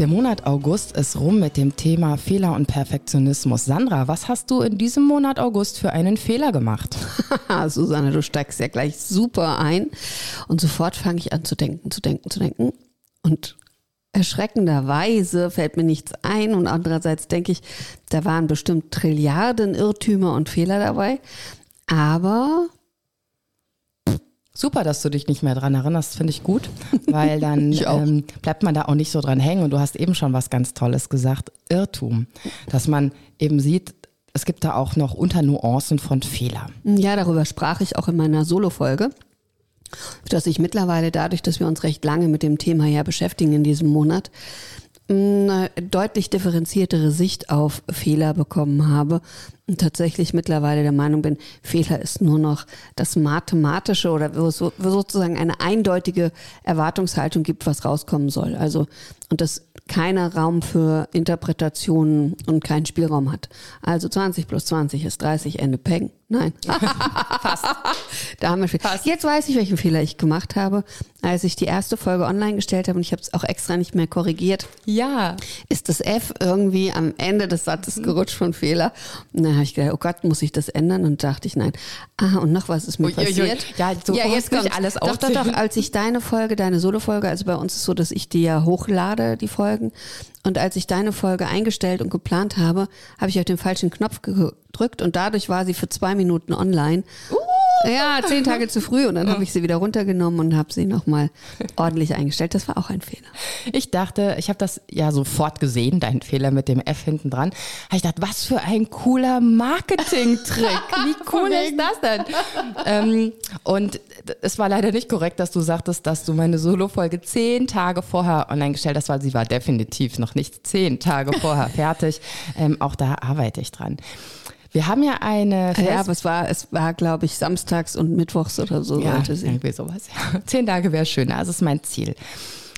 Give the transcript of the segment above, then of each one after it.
Der Monat August ist rum mit dem Thema Fehler und Perfektionismus. Sandra, was hast du in diesem Monat August für einen Fehler gemacht? Susanne, du steigst ja gleich super ein. Und sofort fange ich an zu denken, zu denken, zu denken. Und erschreckenderweise fällt mir nichts ein. Und andererseits denke ich, da waren bestimmt Trilliarden Irrtümer und Fehler dabei. Aber Super, dass du dich nicht mehr dran erinnerst, finde ich gut, weil dann ähm, bleibt man da auch nicht so dran hängen. Und du hast eben schon was ganz Tolles gesagt, Irrtum, dass man eben sieht, es gibt da auch noch Unternuancen von Fehler. Ja, darüber sprach ich auch in meiner Solo-Folge, dass ich mittlerweile dadurch, dass wir uns recht lange mit dem Thema ja beschäftigen in diesem Monat, eine deutlich differenziertere Sicht auf Fehler bekommen habe und tatsächlich mittlerweile der Meinung bin, Fehler ist nur noch das mathematische oder wo es sozusagen eine eindeutige Erwartungshaltung gibt, was rauskommen soll. Also und das keiner Raum für Interpretationen und keinen Spielraum hat. Also 20 plus 20 ist 30, Ende Peng. Nein. Fast. da haben wir Fast. Jetzt weiß ich, welchen Fehler ich gemacht habe, als ich die erste Folge online gestellt habe und ich habe es auch extra nicht mehr korrigiert. Ja. Ist das F irgendwie am Ende des Satzes mhm. gerutscht von Fehler? Und dann habe ich gedacht, oh Gott, muss ich das ändern? Und dachte ich, nein. Ah, und noch was ist mir ui, passiert? Ui, ui. Ja, so ja jetzt kommt alles Doch, doch, doch. Als ich deine Folge, deine Solo-Folge, also bei uns ist es so, dass ich die ja hochlade, die Folgen. Und als ich deine Folge eingestellt und geplant habe, habe ich auf den falschen Knopf gedrückt und dadurch war sie für zwei Minuten online. Uh. Ja, zehn Tage zu früh und dann habe ich sie wieder runtergenommen und habe sie nochmal ordentlich eingestellt. Das war auch ein Fehler. Ich dachte, ich habe das ja sofort gesehen, dein Fehler mit dem F hinten dran. Ich gedacht, was für ein cooler Marketing-Trick. Wie cool ist das denn? ähm, und es war leider nicht korrekt, dass du sagtest, dass du meine Solo-Folge zehn Tage vorher online gestellt hast, weil sie war definitiv noch nicht zehn Tage vorher fertig. Ähm, auch da arbeite ich dran. Wir haben ja eine. Fest ja, aber es war, es war, glaube ich, samstags und mittwochs oder so. Ja, irgendwie sowas. Ja. Zehn Tage wäre schön. Also ist mein Ziel.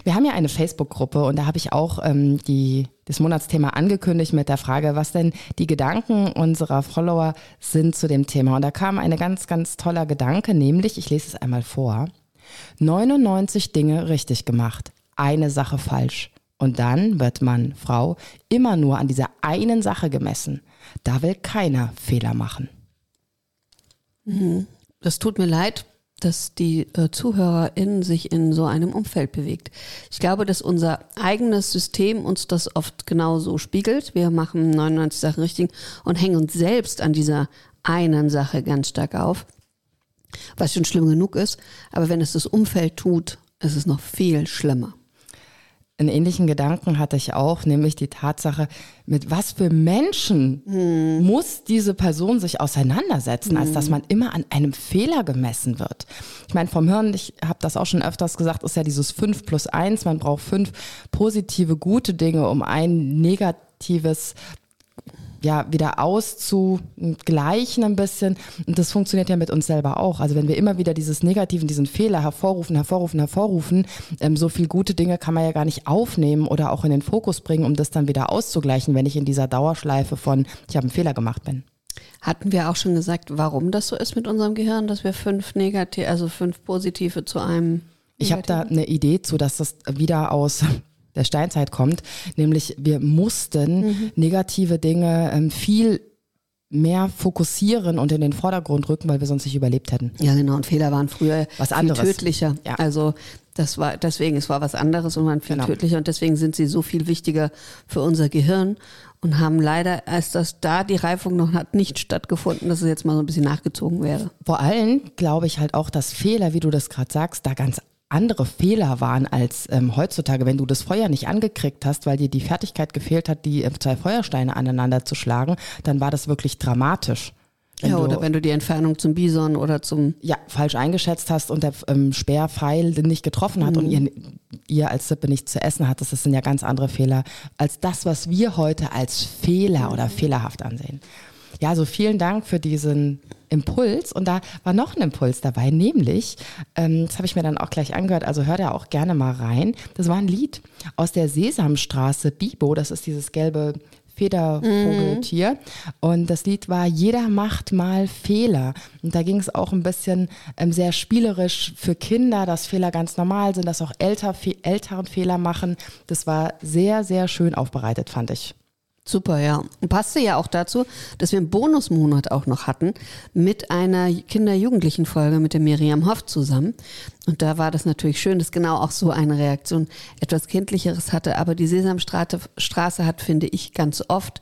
Wir haben ja eine Facebook-Gruppe und da habe ich auch ähm, die, das Monatsthema angekündigt mit der Frage, was denn die Gedanken unserer Follower sind zu dem Thema. Und da kam ein ganz, ganz toller Gedanke, nämlich, ich lese es einmal vor, 99 Dinge richtig gemacht, eine Sache falsch. Und dann wird man, Frau, immer nur an dieser einen Sache gemessen. Da will keiner Fehler machen. Mhm. Das tut mir leid, dass die äh, ZuhörerInnen sich in so einem Umfeld bewegt. Ich glaube, dass unser eigenes System uns das oft genauso spiegelt. Wir machen 99 Sachen richtig und hängen uns selbst an dieser einen Sache ganz stark auf, was schon schlimm genug ist. Aber wenn es das Umfeld tut, ist es noch viel schlimmer. Einen ähnlichen Gedanken hatte ich auch, nämlich die Tatsache, mit was für Menschen hm. muss diese Person sich auseinandersetzen, hm. als dass hm. man immer an einem Fehler gemessen wird. Ich meine, vom Hirn, ich habe das auch schon öfters gesagt, ist ja dieses 5 plus 1, man braucht fünf positive, gute Dinge, um ein negatives ja, wieder auszugleichen ein bisschen. Und das funktioniert ja mit uns selber auch. Also wenn wir immer wieder dieses Negativen, diesen Fehler hervorrufen, hervorrufen, hervorrufen, ähm, so viel gute Dinge kann man ja gar nicht aufnehmen oder auch in den Fokus bringen, um das dann wieder auszugleichen, wenn ich in dieser Dauerschleife von, ich habe einen Fehler gemacht bin. Hatten wir auch schon gesagt, warum das so ist mit unserem Gehirn, dass wir fünf negative, also fünf positive zu einem ich habe da eine Idee zu, dass das wieder aus der Steinzeit kommt, nämlich wir mussten mhm. negative Dinge ähm, viel mehr fokussieren und in den Vordergrund rücken, weil wir sonst nicht überlebt hätten. Ja, genau. Und Fehler waren früher was anderes. viel tödlicher. Ja. Also das war deswegen, es war was anderes und waren viel genau. tödlicher und deswegen sind sie so viel wichtiger für unser Gehirn und haben leider, als das da die Reifung noch hat, nicht stattgefunden, dass es jetzt mal so ein bisschen nachgezogen wäre. Vor allem glaube ich halt auch, dass Fehler, wie du das gerade sagst, da ganz andere Fehler waren als ähm, heutzutage, wenn du das Feuer nicht angekriegt hast, weil dir die Fertigkeit gefehlt hat, die äh, zwei Feuersteine aneinander zu schlagen, dann war das wirklich dramatisch. Wenn ja, du- oder wenn du die Entfernung zum Bison oder zum ja, falsch eingeschätzt hast und der ähm, Speerpfeil den nicht getroffen hat und ihr, ihr als Sippe nichts zu essen hattet, das sind ja ganz andere Fehler als das, was wir heute als Fehler oder fehlerhaft ansehen. Ja, also vielen Dank für diesen Impuls. Und da war noch ein Impuls dabei, nämlich, ähm, das habe ich mir dann auch gleich angehört, also hört er auch gerne mal rein. Das war ein Lied aus der Sesamstraße Bibo, das ist dieses gelbe Federvogeltier. Und das Lied war Jeder macht mal Fehler. Und da ging es auch ein bisschen ähm, sehr spielerisch für Kinder, dass Fehler ganz normal sind, dass auch älter, Fe Eltern Fehler machen. Das war sehr, sehr schön aufbereitet, fand ich. Super, ja. Und passte ja auch dazu, dass wir einen Bonusmonat auch noch hatten mit einer Kinder-Jugendlichen-Folge mit der Miriam Hoff zusammen. Und da war das natürlich schön, dass genau auch so eine Reaktion etwas Kindlicheres hatte. Aber die Sesamstraße Straße hat, finde ich, ganz oft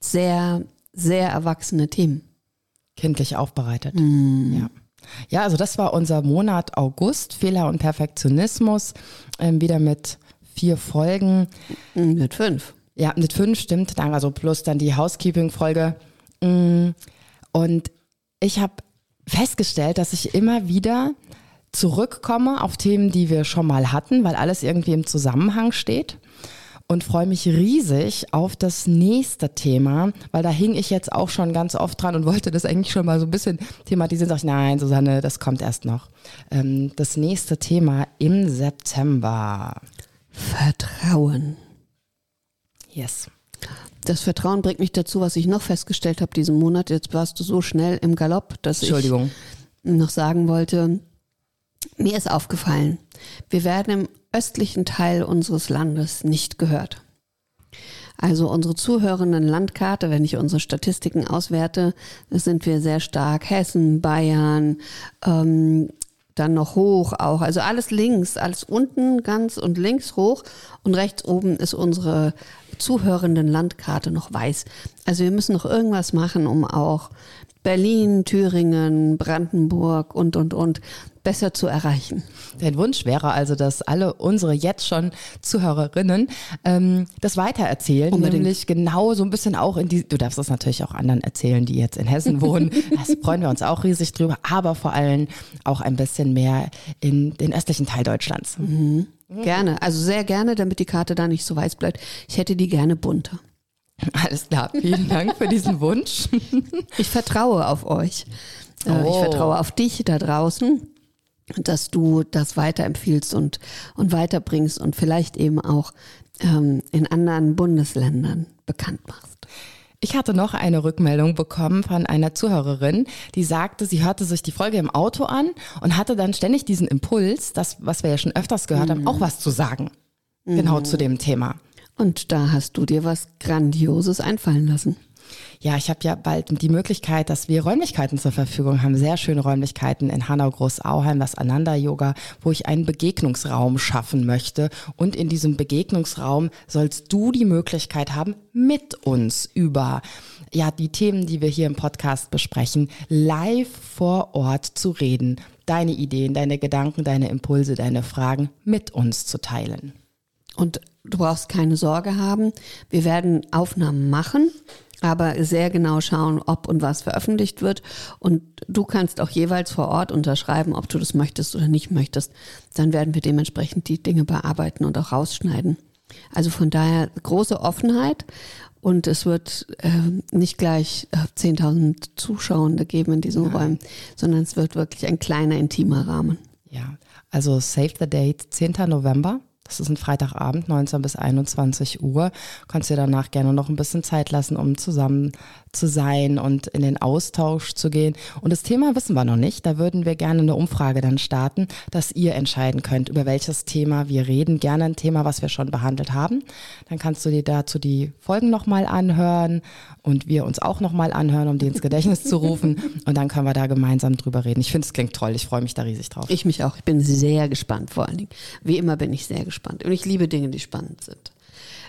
sehr, sehr erwachsene Themen. kindlich aufbereitet. Ja. ja, also das war unser Monat August, Fehler und Perfektionismus, ähm, wieder mit vier Folgen. Mhm, Mit fünf. Ja, mit fünf stimmt, dann also plus dann die Housekeeping-Folge. Mm, Und ich habe festgestellt, dass ich immer wieder zurückkomme auf Themen, die wir schon mal hatten, weil alles irgendwie im Zusammenhang steht. Und freue mich riesig auf das nächste Thema, weil da hing ich jetzt auch schon ganz oft dran und wollte das eigentlich schon mal so ein bisschen thematisieren. Sag ich, nein, Susanne, das kommt erst noch. Ähm, das nächste Thema im September. Vertrauen. Yes. Das Vertrauen bringt mich dazu, was ich noch festgestellt habe diesen Monat. Jetzt warst du so schnell im Galopp, dass ich noch sagen wollte, mir ist aufgefallen, wir werden im östlichen Teil unseres Landes nicht gehört. Also unsere zuhörenden Landkarte, wenn ich unsere Statistiken auswerte, sind wir sehr stark Hessen, Bayern, ähm, dann noch hoch auch. Also alles links, alles unten ganz und links hoch und rechts oben ist unsere zuhörenden Landkarte noch weiß. Also wir müssen noch irgendwas machen, um auch Berlin, Thüringen, Brandenburg und, und, und besser zu erreichen. Dein Wunsch wäre also, dass alle unsere jetzt schon Zuhörerinnen ähm, das weitererzählen, Unbedingt. nämlich genau so ein bisschen auch in die, du darfst das natürlich auch anderen erzählen, die jetzt in Hessen wohnen, das freuen wir uns auch riesig drüber, aber vor allem auch ein bisschen mehr in den östlichen Teil Deutschlands. Gerne, also sehr gerne, damit die Karte da nicht so weiß bleibt. Ich hätte die gerne bunter. Alles klar, vielen Dank für diesen Wunsch. Ich vertraue auf euch. Äh, Ich Oh. vertraue auf dich da draußen, dass du das weiterempfiehlst und, und weiterbringst und vielleicht eben auch ähm, in anderen Bundesländern bekannt machst. Ich hatte noch eine Rückmeldung bekommen von einer Zuhörerin, die sagte, sie hörte sich die Folge im Auto an und hatte dann ständig diesen Impuls, das, was wir ja schon öfters gehört haben, auch was zu sagen. Genau zu dem Thema. Und da hast du dir was Grandioses einfallen lassen. Ja, ich habe ja bald die Möglichkeit, dass wir Räumlichkeiten zur Verfügung haben. Sehr schöne Räumlichkeiten in Hanau Groß-Auheim, das Ananda Yoga, wo ich einen Begegnungsraum schaffen möchte. Und in diesem Begegnungsraum sollst du die Möglichkeit haben, mit uns über ja, die Themen, die wir hier im Podcast besprechen, live vor Ort zu reden. Deine Ideen, deine Gedanken, deine Impulse, deine Fragen mit uns zu teilen. Und du brauchst keine Sorge haben. Wir werden Aufnahmen machen, aber sehr genau schauen, ob und was veröffentlicht wird. Und du kannst auch jeweils vor Ort unterschreiben, ob du das möchtest oder nicht möchtest. Dann werden wir dementsprechend die Dinge bearbeiten und auch rausschneiden. Also von daher große Offenheit. Und es wird äh, nicht gleich äh, 10.000 Zuschauende geben in diesen Räumen, sondern es wird wirklich ein kleiner, intimer Rahmen. Ja, also Save the Date, 10. November. Das ist ein Freitagabend, 19 bis 21 Uhr. Kannst dir danach gerne noch ein bisschen Zeit lassen, um zusammen zu sein und in den Austausch zu gehen. Und das Thema wissen wir noch nicht. Da würden wir gerne eine Umfrage dann starten, dass ihr entscheiden könnt, über welches Thema wir reden. Gerne ein Thema, was wir schon behandelt haben. Dann kannst du dir dazu die Folgen nochmal anhören und wir uns auch nochmal anhören, um die ins Gedächtnis zu rufen. Und dann können wir da gemeinsam drüber reden. Ich finde, es klingt toll. Ich freue mich da riesig drauf. Ich mich auch. Ich bin sehr gespannt vor allen Dingen. Wie immer bin ich sehr gespannt. Und ich liebe Dinge, die spannend sind.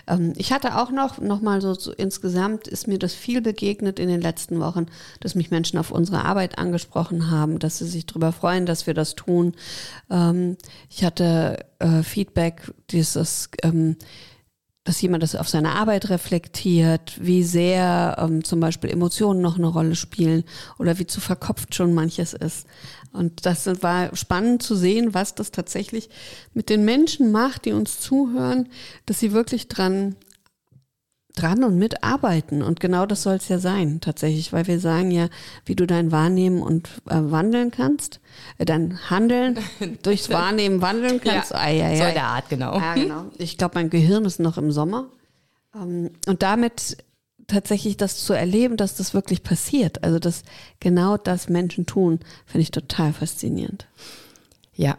Ähm, ich hatte auch noch, noch mal so, so insgesamt ist mir das viel begegnet in den letzten Wochen, dass mich Menschen auf unsere Arbeit angesprochen haben, dass sie sich darüber freuen, dass wir das tun. Ähm, ich hatte äh, Feedback, dieses, ähm, dass jemand das auf seine Arbeit reflektiert, wie sehr ähm, zum Beispiel Emotionen noch eine Rolle spielen oder wie zu verkopft schon manches ist. Und das war spannend zu sehen, was das tatsächlich mit den Menschen macht, die uns zuhören, dass sie wirklich dran dran und mitarbeiten. Und genau das soll es ja sein, tatsächlich, weil wir sagen ja, wie du dein Wahrnehmen und äh, wandeln kannst, äh, dein Handeln durchs Wahrnehmen wandeln kannst. Ja, ai, ai, ai. So der Art, genau. Ja, genau. Ich glaube, mein Gehirn ist noch im Sommer. Ähm, und damit tatsächlich das zu erleben, dass das wirklich passiert, also dass genau das Menschen tun, finde ich total faszinierend. Ja.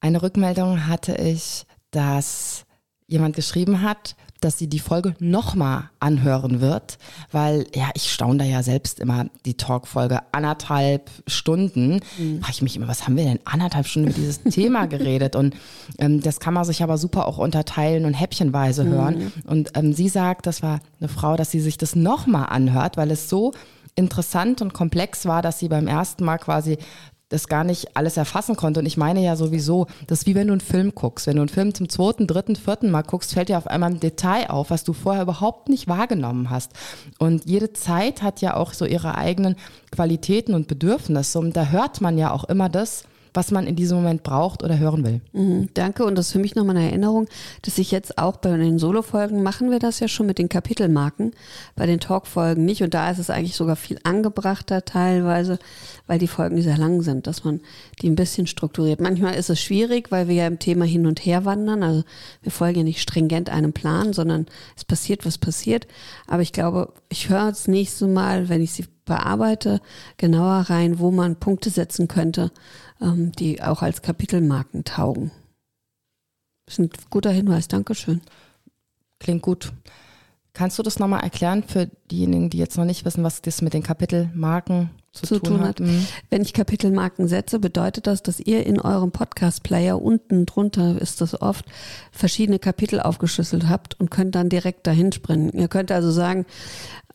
Eine Rückmeldung hatte ich, dass jemand geschrieben hat, dass sie die Folge nochmal anhören wird, weil ja, ich staune da ja selbst immer die Talkfolge anderthalb Stunden. Mhm. Frage ich mich immer, was haben wir denn anderthalb Stunden über dieses Thema geredet? Und ähm, das kann man sich aber super auch unterteilen und häppchenweise mhm. hören. Und ähm, sie sagt, das war eine Frau, dass sie sich das nochmal anhört, weil es so interessant und komplex war, dass sie beim ersten Mal quasi das gar nicht alles erfassen konnte. Und ich meine ja sowieso, das ist wie wenn du einen Film guckst. Wenn du einen Film zum zweiten, dritten, vierten Mal guckst, fällt dir auf einmal ein Detail auf, was du vorher überhaupt nicht wahrgenommen hast. Und jede Zeit hat ja auch so ihre eigenen Qualitäten und Bedürfnisse. Und da hört man ja auch immer das, was man in diesem Moment braucht oder hören will. Mhm, danke und das ist für mich nochmal eine Erinnerung, dass ich jetzt auch bei den Solo-Folgen machen wir das ja schon mit den Kapitelmarken, bei den Talk-Folgen nicht und da ist es eigentlich sogar viel angebrachter teilweise, weil die Folgen sehr lang sind, dass man die ein bisschen strukturiert. Manchmal ist es schwierig, weil wir ja im Thema hin und her wandern, also wir folgen ja nicht stringent einem Plan, sondern es passiert, was passiert, aber ich glaube, ich höre das nächste Mal, wenn ich sie bearbeite, genauer rein, wo man Punkte setzen könnte, ähm, die auch als Kapitelmarken taugen. Das ist ein guter Hinweis, Dankeschön. Klingt gut. Kannst du das nochmal erklären für diejenigen, die jetzt noch nicht wissen, was das mit den Kapitelmarken zu, zu tun, tun, hat? Mhm. Wenn ich Kapitelmarken setze, bedeutet das, dass ihr in eurem Podcast-Player unten drunter ist das oft verschiedene Kapitel aufgeschlüsselt habt und könnt dann direkt dahin springen. Ihr könnt also sagen,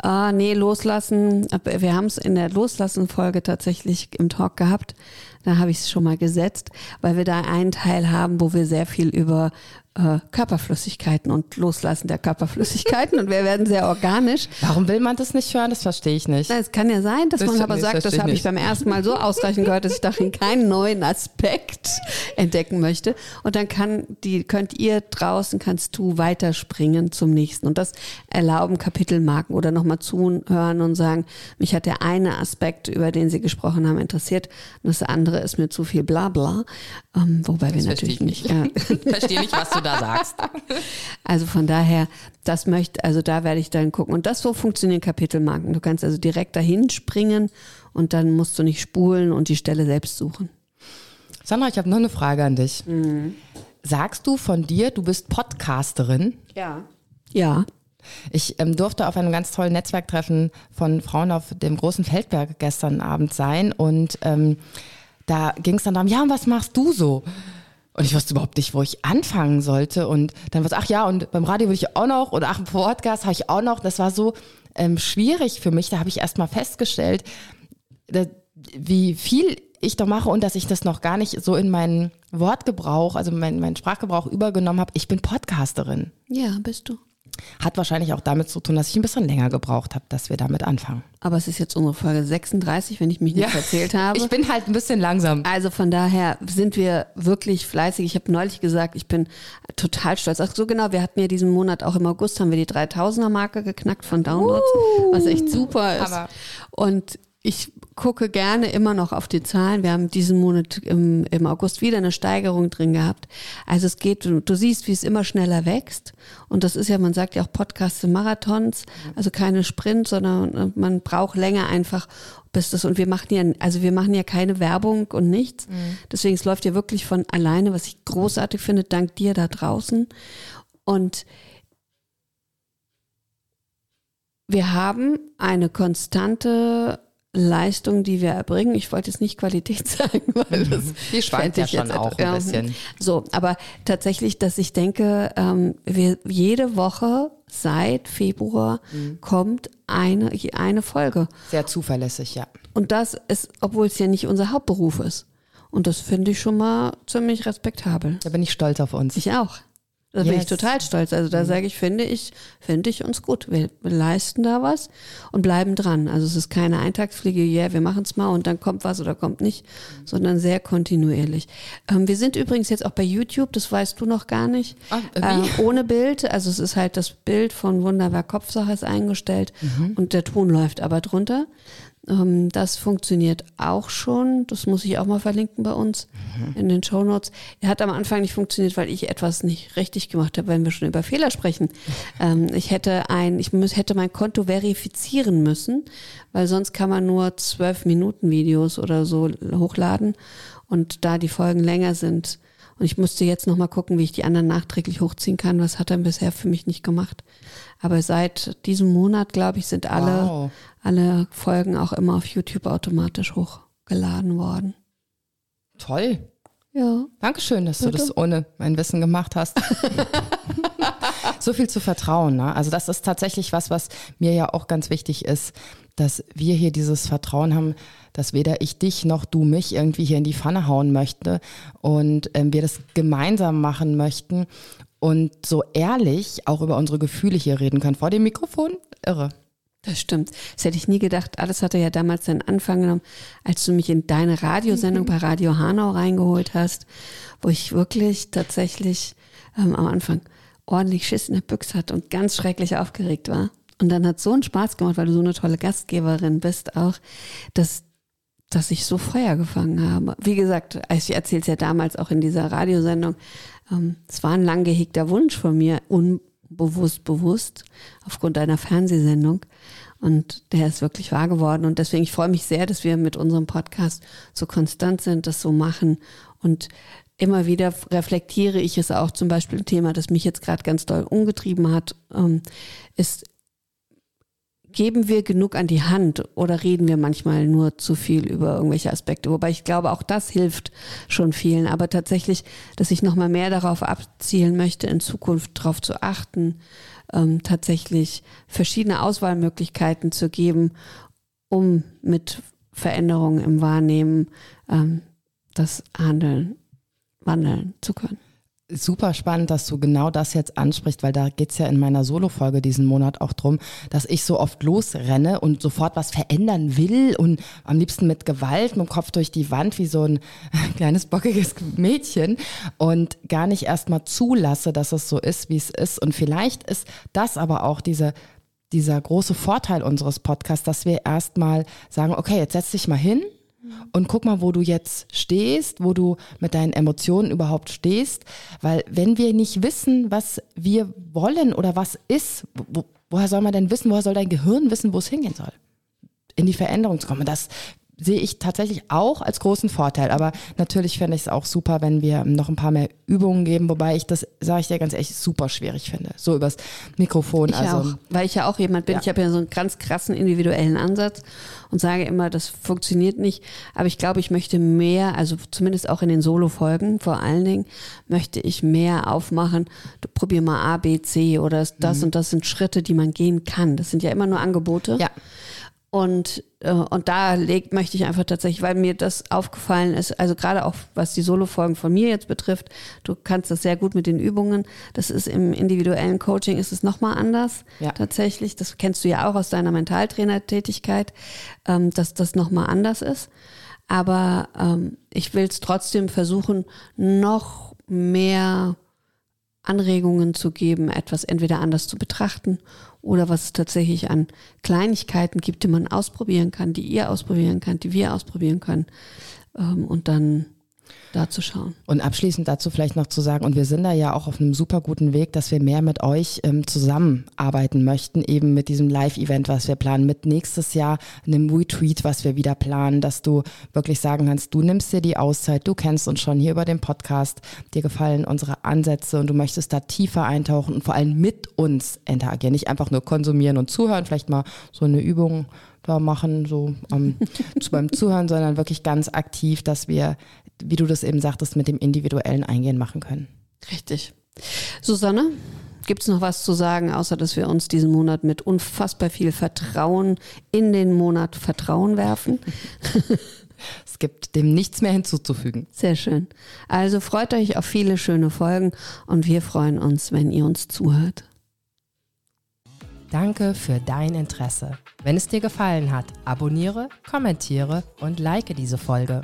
ah, nee, loslassen. Wir haben es in der Loslassen-Folge tatsächlich im Talk gehabt. Da habe ich es schon mal gesetzt, weil wir da einen Teil haben, wo wir sehr viel über äh, Körperflüssigkeiten und Loslassen der Körperflüssigkeiten und wir werden sehr organisch. Warum will man das nicht hören? Das verstehe ich nicht. Es kann ja sein, dass das man aber sagt, das, das habe ich beim ersten Mal so ausreichend gehört, dass ich darin keinen neuen Aspekt entdecken möchte. Und dann kann die, könnt ihr draußen, kannst du weiterspringen zum nächsten. Und das erlauben Kapitelmarken oder nochmal zuhören und sagen, mich hat der eine Aspekt, über den Sie gesprochen haben, interessiert und das andere ist mir zu viel Blabla. Ähm, wobei das wir natürlich nicht. nicht. Ja. verstehe nicht, was du da sagst. Also von daher, das möchte, also da werde ich dann gucken. Und das so funktionieren Kapitelmarken. Du kannst also direkt dahin springen und dann musst du nicht spulen und die Stelle selbst suchen. Sandra, ich habe noch eine Frage an dich. Mhm. Sagst du von dir, du bist Podcasterin? Ja. Ja. Ich ähm, durfte auf einem ganz tollen Netzwerktreffen von Frauen auf dem großen Feldberg gestern Abend sein und ähm, da ging es dann darum, ja, und was machst du so? Und ich wusste überhaupt nicht, wo ich anfangen sollte. Und dann war es, ach ja, und beim Radio will ich auch noch, oder ach, im Podcast habe ich auch noch. Das war so ähm, schwierig für mich. Da habe ich erst mal festgestellt, dass, wie viel ich doch mache und dass ich das noch gar nicht so in meinen Wortgebrauch, also meinen mein Sprachgebrauch übergenommen habe. Ich bin Podcasterin. Ja, bist du. Hat wahrscheinlich auch damit zu tun, dass ich ein bisschen länger gebraucht habe, dass wir damit anfangen. Aber es ist jetzt unsere Folge 36, wenn ich mich nicht ja. erzählt habe. Ich bin halt ein bisschen langsam. Also von daher sind wir wirklich fleißig. Ich habe neulich gesagt, ich bin total stolz. Ach so genau, wir hatten ja diesen Monat auch im August haben wir die 3000er Marke geknackt von Downloads, uh, was echt super ist. Aber Und ich gucke gerne immer noch auf die Zahlen. Wir haben diesen Monat im, im August wieder eine Steigerung drin gehabt. Also es geht, du siehst, wie es immer schneller wächst. Und das ist ja, man sagt ja auch Podcasts sind Marathons, also keine Sprint, sondern äh, man braucht länger einfach, bis das, und wir machen ja, also wir machen ja keine Werbung und nichts. Mhm. Deswegen, es läuft ja wirklich von alleine, was ich großartig finde, dank dir da draußen. Und wir haben eine konstante Leistung, die wir erbringen. Ich wollte jetzt nicht Qualität sagen, weil das die schwankt ja schon auch ein bisschen. So, aber tatsächlich, dass ich denke, ähm, wir jede Woche seit Februar mhm. kommt eine eine Folge. Sehr zuverlässig, ja. Und das ist, obwohl es ja nicht unser Hauptberuf ist. Und das finde ich schon mal ziemlich respektabel. Da bin ich stolz auf uns. Ich auch. Da yes. bin ich total stolz. Also da mhm. sage ich, finde ich, finde ich uns gut. Wir, wir, leisten da was und bleiben dran. Also es ist keine Eintagsfliege, ja, yeah, wir machen es mal und dann kommt was oder kommt nicht, mhm. sondern sehr kontinuierlich. Ähm, wir sind übrigens jetzt auch bei YouTube, das weißt du noch gar nicht. Ach, äh, ohne Bild. Also es ist halt das Bild von Wunderwerk Kopfsache ist eingestellt mhm. und der Ton läuft aber drunter. Ähm, das funktioniert auch schon. Das muss ich auch mal verlinken bei uns mhm. in den Show Notes. Er hat am Anfang nicht funktioniert, weil ich etwas nicht richtig gemacht habe, wenn wir schon über Fehler sprechen. ähm, ich hätte ein, ich muss, hätte mein Konto verifizieren müssen, weil sonst kann man nur zwölf Minuten Videos oder so hochladen. Und da die Folgen länger sind, und ich musste jetzt nochmal gucken, wie ich die anderen nachträglich hochziehen kann. Was hat er bisher für mich nicht gemacht. Aber seit diesem Monat, glaube ich, sind alle, wow. alle Folgen auch immer auf YouTube automatisch hochgeladen worden. Toll. Ja. Dankeschön, dass Bitte? du das ohne mein Wissen gemacht hast. so viel zu vertrauen. Ne? Also das ist tatsächlich was, was mir ja auch ganz wichtig ist, dass wir hier dieses Vertrauen haben, dass weder ich dich noch du mich irgendwie hier in die Pfanne hauen möchte und ähm, wir das gemeinsam machen möchten und so ehrlich auch über unsere Gefühle hier reden können vor dem Mikrofon. Irre. Das stimmt. Das hätte ich nie gedacht. Alles hatte ja damals seinen Anfang genommen, als du mich in deine Radiosendung bei Radio Hanau reingeholt hast, wo ich wirklich tatsächlich ähm, am Anfang ordentlich Schiss in der Büchse hatte und ganz schrecklich aufgeregt war. Und dann hat so einen Spaß gemacht, weil du so eine tolle Gastgeberin bist auch, dass dass ich so Feuer gefangen habe. Wie gesagt, ich erzähle es ja damals auch in dieser Radiosendung, ähm, es war ein lang gehegter Wunsch von mir, unbewusst, bewusst, aufgrund einer Fernsehsendung. Und der ist wirklich wahr geworden. Und deswegen, ich freue mich sehr, dass wir mit unserem Podcast so konstant sind, das so machen. Und immer wieder reflektiere ich es auch. Zum Beispiel ein Thema, das mich jetzt gerade ganz doll umgetrieben hat, ähm, ist geben wir genug an die Hand oder reden wir manchmal nur zu viel über irgendwelche Aspekte? Wobei ich glaube, auch das hilft schon vielen. Aber tatsächlich, dass ich nochmal mehr darauf abzielen möchte, in Zukunft darauf zu achten, ähm, tatsächlich verschiedene Auswahlmöglichkeiten zu geben, um mit Veränderungen im Wahrnehmen ähm, das Handeln wandeln zu können. Super spannend, dass du genau das jetzt ansprichst, weil da geht's ja in meiner Solo-Folge diesen Monat auch drum, dass ich so oft losrenne und sofort was verändern will und am liebsten mit Gewalt, mit dem Kopf durch die Wand wie so ein kleines bockiges Mädchen und gar nicht erstmal zulasse, dass es so ist, wie es ist. Und vielleicht ist das aber auch diese dieser große Vorteil unseres Podcasts, dass wir erstmal sagen, okay, jetzt setz dich mal hin, und guck mal, wo du jetzt stehst, wo du mit deinen Emotionen überhaupt stehst. Weil wenn wir nicht wissen, was wir wollen oder was ist, wo, woher soll man denn wissen, woher soll dein Gehirn wissen, wo es hingehen soll? In die Veränderung zu kommen. Das sehe ich tatsächlich auch als großen Vorteil. Aber natürlich fände ich es auch super, wenn wir noch ein paar mehr Übungen geben, wobei ich das, sage ich dir ganz ehrlich, super schwierig finde. So übers Mikrofon. Ich also, auch, weil ich ja auch jemand bin, ja. ich habe ja so einen ganz krassen individuellen Ansatz und sage immer, das funktioniert nicht. Aber ich glaube, ich möchte mehr, also zumindest auch in den Solo-Folgen vor allen Dingen, möchte ich mehr aufmachen. Du probier mal A, B, C oder das mhm. und das sind Schritte, die man gehen kann. Das sind ja immer nur Angebote. Ja. Und, äh, und da legt, möchte ich einfach tatsächlich, weil mir das aufgefallen ist, also gerade auch was die Solo-Folgen von mir jetzt betrifft, du kannst das sehr gut mit den Übungen. Das ist im individuellen Coaching ist es nochmal anders ja. tatsächlich. Das kennst du ja auch aus deiner Mentaltrainer-Tätigkeit, ähm, dass das nochmal anders ist. Aber ähm, ich will es trotzdem versuchen, noch mehr Anregungen zu geben, etwas entweder anders zu betrachten oder was es tatsächlich an Kleinigkeiten gibt, die man ausprobieren kann, die ihr ausprobieren könnt, die wir ausprobieren können. Ähm, und dann da zu schauen. Und abschließend dazu vielleicht noch zu sagen, und wir sind da ja auch auf einem super guten Weg, dass wir mehr mit euch ähm, zusammenarbeiten möchten, eben mit diesem Live-Event, was wir planen, mit nächstes Jahr einem Retweet, was wir wieder planen, dass du wirklich sagen kannst, du nimmst dir die Auszeit, du kennst uns schon hier über den Podcast, dir gefallen unsere Ansätze und du möchtest da tiefer eintauchen und vor allem mit uns interagieren, nicht einfach nur konsumieren und zuhören, vielleicht mal so eine Übung da machen, so ähm, zu, beim Zuhören, sondern wirklich ganz aktiv, dass wir, wie du das eben sagtest, mit dem individuellen Eingehen machen können. Richtig. Susanne, gibt es noch was zu sagen, außer dass wir uns diesen Monat mit unfassbar viel Vertrauen in den Monat Vertrauen werfen? Es gibt dem nichts mehr hinzuzufügen. Sehr schön. Also freut euch auf viele schöne Folgen und wir freuen uns, wenn ihr uns zuhört. Danke für dein Interesse. Wenn es dir gefallen hat, abonniere, kommentiere und like diese Folge.